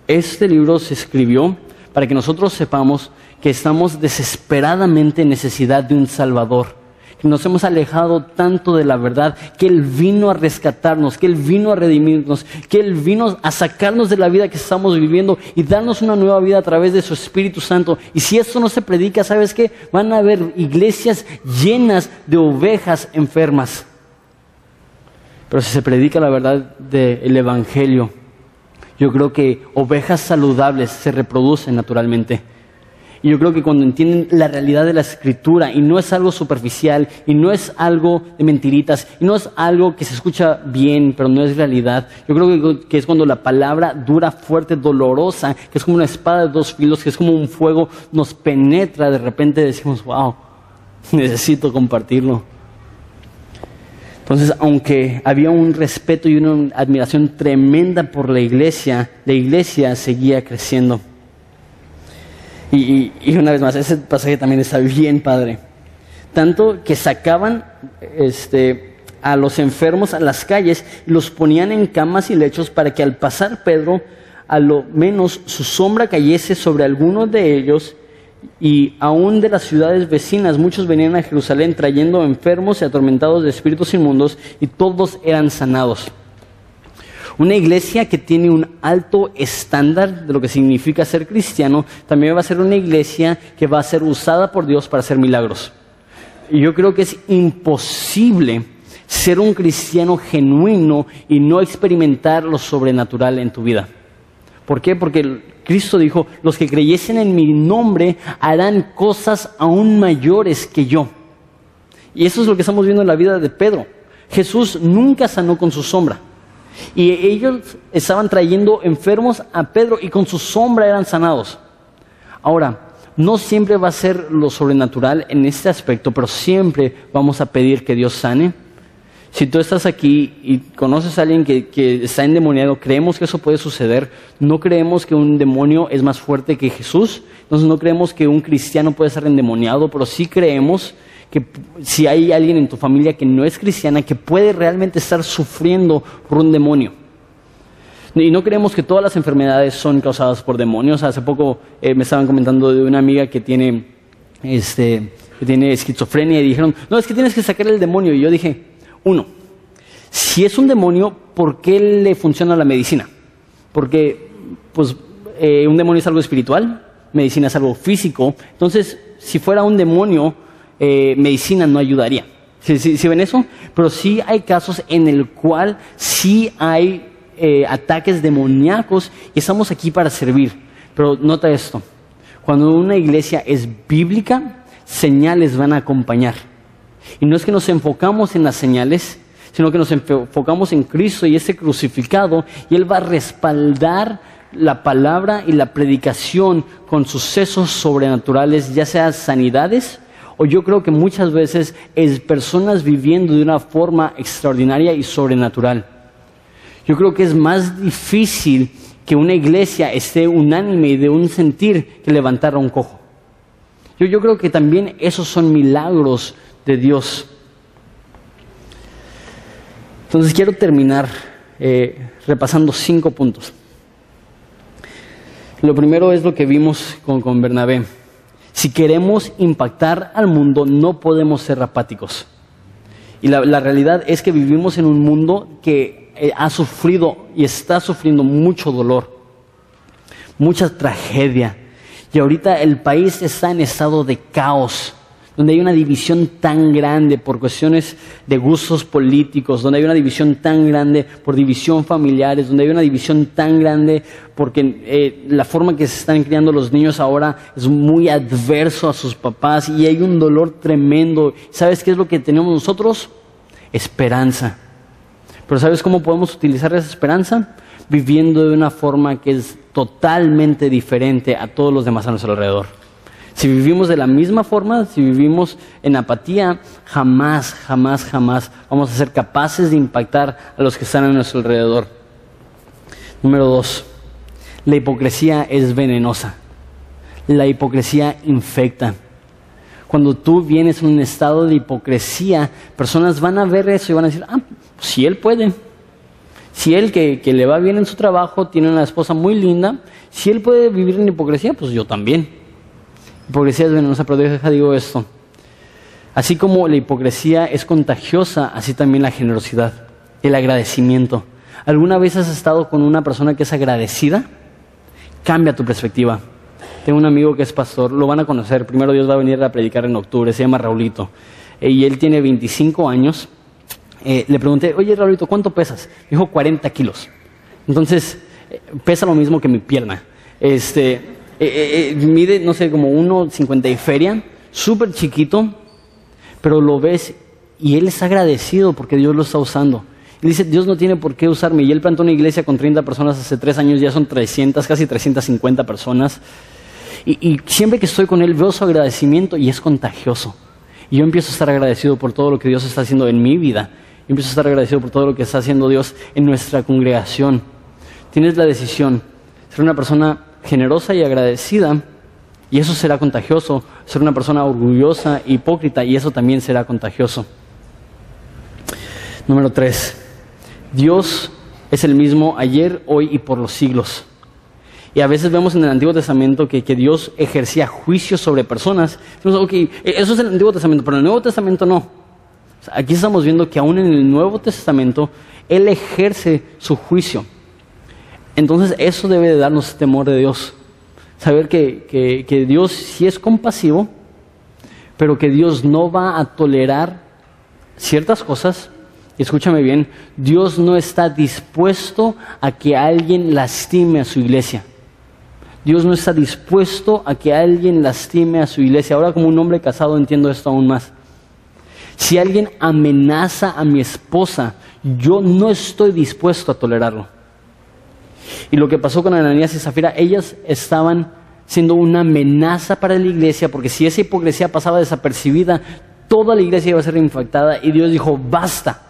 Este libro se escribió para que nosotros sepamos que estamos desesperadamente en necesidad de un Salvador, que nos hemos alejado tanto de la verdad, que Él vino a rescatarnos, que Él vino a redimirnos, que Él vino a sacarnos de la vida que estamos viviendo y darnos una nueva vida a través de su Espíritu Santo. Y si esto no se predica, ¿sabes qué? Van a haber iglesias llenas de ovejas enfermas. Pero si se predica la verdad del Evangelio, yo creo que ovejas saludables se reproducen naturalmente. Y yo creo que cuando entienden la realidad de la escritura y no es algo superficial y no es algo de mentiritas y no es algo que se escucha bien pero no es realidad, yo creo que, es cuando la palabra dura, fuerte, dolorosa, que es como una espada de dos filos, que es como un fuego, nos penetra, de repente decimos, wow, necesito compartirlo. Entonces, aunque había un respeto y una admiración tremenda por la iglesia, la iglesia seguía creciendo. Y, una vez más, ese pasaje también está bien padre. Tanto que sacaban este, a los enfermos a las calles y los ponían en camas y lechos para que al pasar Pedro, a lo menos su sombra cayese sobre alguno de ellos y aún de las ciudades vecinas muchos venían a Jerusalén trayendo enfermos y atormentados de espíritus inmundos y todos eran sanados. Una iglesia que tiene un alto estándar de lo que significa ser cristiano, también va a ser una iglesia que va a ser usada por Dios para hacer milagros. Y yo creo que es imposible ser un cristiano genuino y no experimentar lo sobrenatural en tu vida. ¿Por qué? Porque Cristo dijo, los que creyesen en mi nombre harán cosas aún mayores que yo. Y eso es lo que estamos viendo en la vida de Pedro. Jesús nunca sanó con su sombra. Y ellos estaban trayendo enfermos a Pedro y con su sombra eran sanados. Ahora, no siempre va a ser lo sobrenatural en este aspecto, pero siempre vamos a pedir que Dios sane si tú estás aquí y conoces a alguien que, está endemoniado, creemos que eso puede suceder, no creemos que un demonio es más fuerte que Jesús, entonces no creemos que un cristiano puede ser endemoniado, pero sí creemos que si hay alguien en tu familia que no es cristiana, que puede realmente estar sufriendo por un demonio. Y no creemos que todas las enfermedades son causadas por demonios. Hace poco eh, me estaban comentando de una amiga que tiene, este, que tiene esquizofrenia y dijeron, no, es que tienes que sacar el demonio. Y yo dije, uno, si es un demonio, ¿por qué le funciona la medicina? Porque, pues, eh, un demonio es algo espiritual, medicina es algo físico. Entonces, si fuera un demonio, eh, medicina no ayudaría. ¿Sí, ven eso? Pero sí hay casos en el cual sí hay eh, ataques demoníacos y estamos aquí para servir. Pero nota esto, cuando una iglesia es bíblica, señales van a acompañar. Y no es que nos enfocamos en las señales, sino que nos enfocamos en Cristo y ese crucificado, y Él va a respaldar la palabra y la predicación con sucesos sobrenaturales, ya sea sanidades, o yo creo que muchas veces es personas viviendo de una forma extraordinaria y sobrenatural. Yo creo que es más difícil que una iglesia esté unánime y de un sentir que levantar a un cojo. Yo, yo creo que también esos son milagros de Dios. Entonces quiero terminar eh, repasando cinco puntos. Lo primero es lo que vimos con, con Bernabé. Si queremos impactar al mundo, no podemos ser apáticos. Y la, la realidad es que vivimos en un mundo que eh, ha sufrido y está sufriendo mucho dolor, mucha tragedia. Y ahorita el país está en estado de caos donde hay una división tan grande por cuestiones de gustos políticos, donde hay una división tan grande por división familiares, donde hay una división tan grande porque eh, la forma que se están criando los niños ahora es muy adverso a sus papás y hay un dolor tremendo. ¿Sabes qué es lo que tenemos nosotros? Esperanza. Pero ¿sabes cómo podemos utilizar esa esperanza? Viviendo de una forma que es totalmente diferente a todos los demás a nuestro alrededor. Si vivimos de la misma forma, si vivimos en apatía, jamás, jamás, jamás vamos a ser capaces de impactar a los que están a nuestro alrededor. Número dos, la hipocresía es venenosa. La hipocresía infecta. Cuando tú vienes en un estado de hipocresía, personas van a ver eso y van a decir, ah, si él puede, si él que, que le va bien en su trabajo, tiene una esposa muy linda, si él puede vivir en hipocresía, pues yo también. Hipocresía es venenosa, pero deja digo esto. Así como la hipocresía es contagiosa, así también la generosidad, el agradecimiento. ¿Alguna vez has estado con una persona que es agradecida? Cambia tu perspectiva. Tengo un amigo que es pastor, lo van a conocer. Primero Dios va a venir a predicar en octubre, se llama Raulito. Eh, y él tiene 25 años. Eh, le pregunté, oye Raulito, ¿cuánto pesas? dijo 40 kilos. Entonces, eh, pesa lo mismo que mi pierna. Este, eh, eh, eh, mide, no sé, como 1,50 y feria, súper chiquito, pero lo ves y él es agradecido porque Dios lo está usando. Y dice, Dios no tiene por qué usarme. Y él plantó una iglesia con 30 personas hace tres años, ya son 300, casi 350 personas. Y, siempre que estoy con él veo su agradecimiento y es contagioso. Y yo empiezo a estar agradecido por todo lo que Dios está haciendo en mi vida. Yo empiezo a estar agradecido por todo lo que está haciendo Dios en nuestra congregación. Tienes la decisión, ser una persona generosa y agradecida, y eso será contagioso. Ser una persona orgullosa, hipócrita, y eso también será contagioso. Número tres, Dios es el mismo ayer, hoy y por los siglos. Y a veces vemos en el Antiguo Testamento que, Dios ejercía juicio sobre personas. ok, eso es el Antiguo Testamento, pero en el Nuevo Testamento no. aquí estamos viendo que aún en el Nuevo Testamento Él ejerce su juicio. Entonces eso debe de darnos temor de Dios. Saber que, que, Dios sí es compasivo, pero que Dios no va a tolerar ciertas cosas. escúchame bien, Dios no está dispuesto a que alguien lastime a su iglesia. Dios no está dispuesto a que alguien lastime a su iglesia. Ahora como un hombre casado entiendo esto aún más. Si alguien amenaza a mi esposa, yo no estoy dispuesto a tolerarlo. Y lo que pasó con Ananías y Zafira, ellas estaban siendo una amenaza para la iglesia, porque si esa hipocresía pasaba desapercibida, toda la iglesia iba a ser infectada y Dios dijo, basta,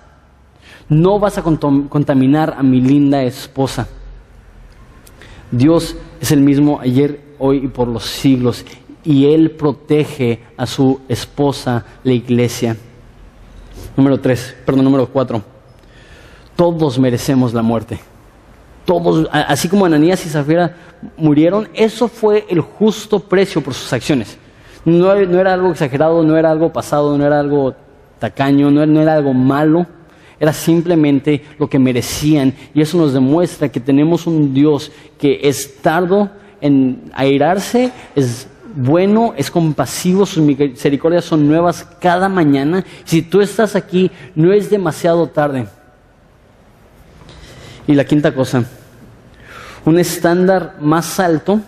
no vas a contaminar a mi linda esposa. Dios es el mismo ayer, hoy y por los siglos, y Él protege a su esposa, la iglesia. Número tres, perdón, número cuatro. Todos merecemos la muerte todos, así como Ananías y Zafira murieron, eso fue el justo precio por sus acciones. No, era algo exagerado, no era algo pasado, no era algo tacaño, no, no era algo malo, era simplemente lo que merecían. Y eso nos demuestra que tenemos un Dios que es tardo en airarse, es bueno, es compasivo, sus misericordias son nuevas cada mañana. Si tú estás aquí, no es demasiado tarde. Y la quinta cosa, un estándar más alto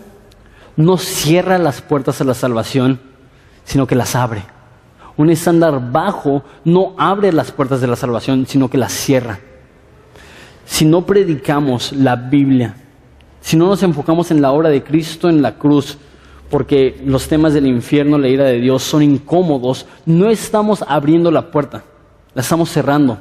no cierra las puertas a la salvación, sino que las abre. Un estándar bajo no abre las puertas de la salvación, sino que las cierra. Si no predicamos la Biblia, si no nos enfocamos en la obra de Cristo en la cruz, porque los temas del infierno, la ira de Dios son incómodos, no estamos abriendo la puerta, la estamos cerrando.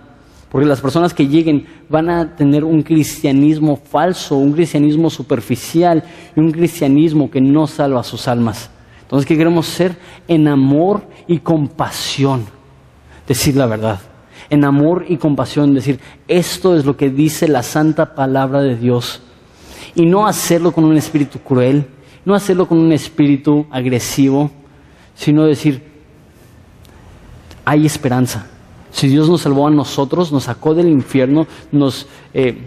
Porque las personas que lleguen van a tener un cristianismo falso, un cristianismo superficial y un cristianismo que no salva sus almas. Entonces, ¿qué queremos ser? En amor y compasión. Decir la verdad. En amor y compasión. Decir, esto es lo que dice la santa palabra de Dios. Y no hacerlo con un espíritu cruel, no hacerlo con un espíritu agresivo, sino decir, hay esperanza si Dios nos salvó a nosotros, nos sacó del infierno, nos eh,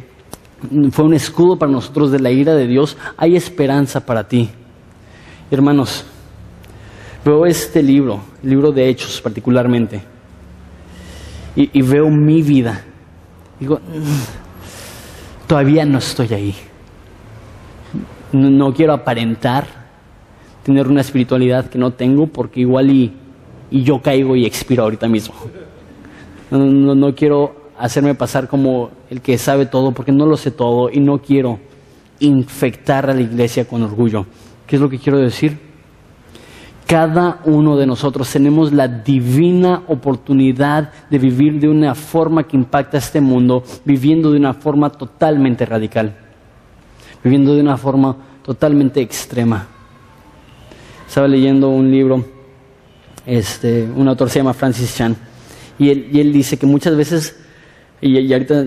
fue un escudo para nosotros de la ira de Dios, hay esperanza para ti. Hermanos, veo este libro, libro de Hechos particularmente, y, veo mi vida. Digo, mm, todavía no estoy ahí. No, quiero aparentar tener una espiritualidad que no tengo porque igual y yo caigo y expiro ahorita mismo no, quiero hacerme pasar como el que sabe todo, porque no lo sé todo y no quiero infectar a la iglesia con orgullo. ¿Qué es lo que quiero decir? Cada uno de nosotros tenemos la divina oportunidad de vivir de una forma que impacta a este mundo, viviendo de una forma totalmente radical, viviendo de una forma totalmente extrema. Estaba leyendo un libro, este, un autor se llama Francis Chan, y él, dice que muchas veces, y, ahorita,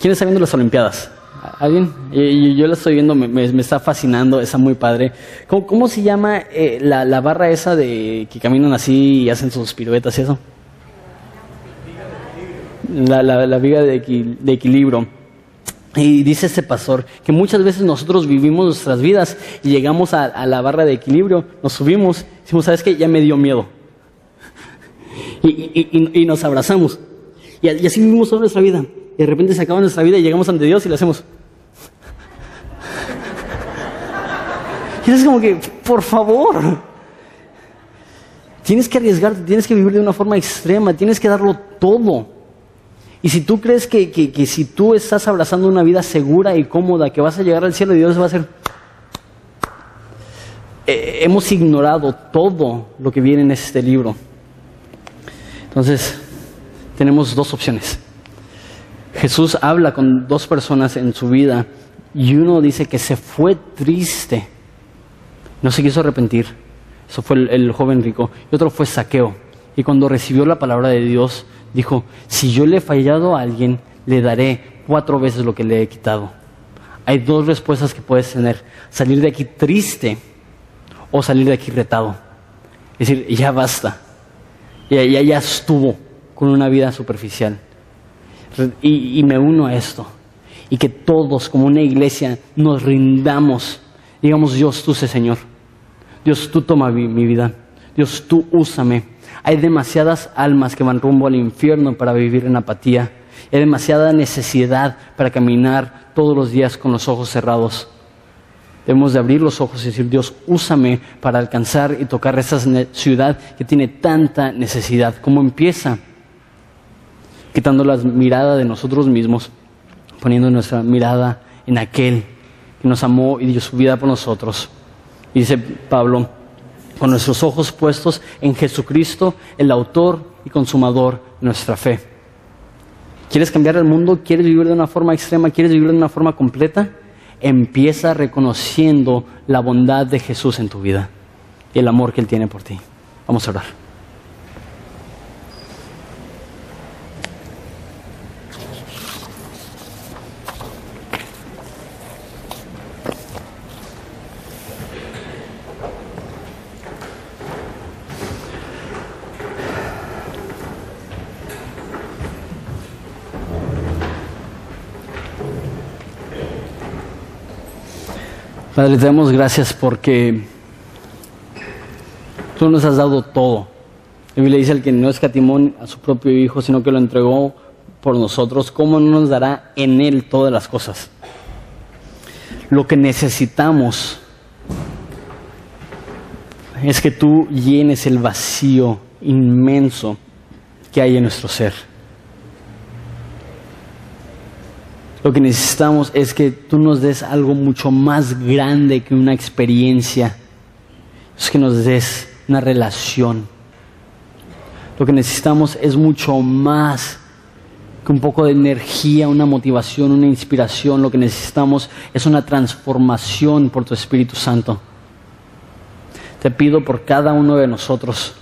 ¿quién está viendo las Olimpiadas? ¿Alguien? Y, yo la estoy viendo, me, está fascinando, está muy padre. ¿Cómo, se llama eh, la, barra esa de que caminan así y hacen sus piruetas y eso? La, la, viga de, equilibrio. Y dice este pastor que muchas veces nosotros vivimos nuestras vidas y llegamos a, la barra de equilibrio, nos subimos, decimos, ¿sabes qué? Ya me dio miedo. Y, nos abrazamos. Y, así vivimos toda nuestra vida. Y de repente se acaba nuestra vida y llegamos ante Dios y le hacemos. Y es como que, por favor, tienes que arriesgarte, tienes que vivir de una forma extrema, tienes que darlo todo. Y si tú crees que, si tú estás abrazando una vida segura y cómoda, que vas a llegar al cielo y Dios va a hacer... Eh, hemos ignorado todo lo que viene en este libro. Entonces, tenemos dos opciones. Jesús habla con dos personas en su vida y uno dice que se fue triste, no se quiso arrepentir. Eso fue el, joven rico. Y otro fue Saqueo. Y cuando recibió la palabra de Dios, dijo, si yo le he fallado a alguien, le daré cuatro veces lo que le he quitado. Hay dos respuestas que puedes tener. Salir de aquí triste o salir de aquí retado. Es decir, ya basta. Y ella ya estuvo con una vida superficial. Y, me uno a esto. Y que todos, como una iglesia, nos rindamos. Digamos, Dios, tú sé Señor. Dios, tú toma mi, mi vida. Dios, tú úsame. Hay demasiadas almas que van rumbo al infierno para vivir en apatía. Hay demasiada necesidad para caminar todos los días con los ojos cerrados. Debemos de abrir los ojos y decir, Dios, úsame para alcanzar y tocar esa ciudad que tiene tanta necesidad. ¿Cómo empieza? Quitando la mirada de nosotros mismos, poniendo nuestra mirada en aquel que nos amó y dio su vida por nosotros. Y dice Pablo, con nuestros ojos puestos en Jesucristo, el autor y consumador de nuestra fe. ¿Quieres cambiar el mundo? ¿Quieres vivir de una forma extrema? ¿Quieres vivir de una forma completa? Empieza reconociendo la bondad de Jesús en tu vida y el amor que Él tiene por ti. Vamos a orar. Padre, te damos gracias porque tú nos has dado todo. La Biblia dice el que no escatimó a su propio Hijo, sino que lo entregó por nosotros, ¿cómo no nos dará en Él todas las cosas? Lo que necesitamos es que tú llenes el vacío inmenso que hay en nuestro ser. Lo que necesitamos es que tú nos des algo mucho más grande que una experiencia. Es que nos des una relación. Lo que necesitamos es mucho más que un poco de energía, una motivación, una inspiración. Lo que necesitamos es una transformación por tu Espíritu Santo. Te pido por cada uno de nosotros.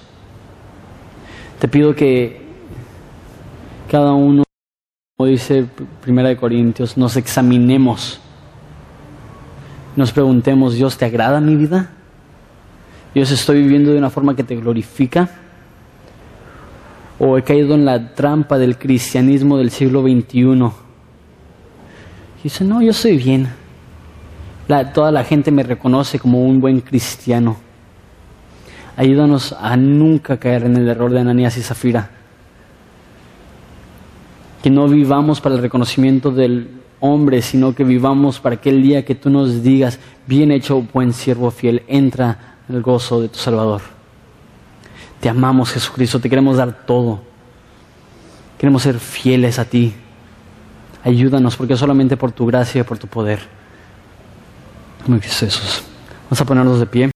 Te pido que cada uno dice Primera de Corintios, nos examinemos, nos preguntemos, Dios, ¿te agrada mi vida? Dios, ¿estoy viviendo de una forma que te glorifica? ¿O he caído en la trampa del cristianismo del siglo XXI? Dice, no, yo estoy bien. toda la gente me reconoce como un buen cristiano. Ayúdanos a nunca caer en el error de Ananías y Zafira que no vivamos para el reconocimiento del hombre, sino que vivamos para aquel día que tú nos digas, bien hecho, buen siervo fiel, entra en el gozo de tu Salvador. Te amamos Jesucristo, te queremos dar todo. Queremos ser fieles a ti. Ayúdanos, porque solamente por tu gracia y por tu poder. Muy Jesús. Vamos a ponernos de pie.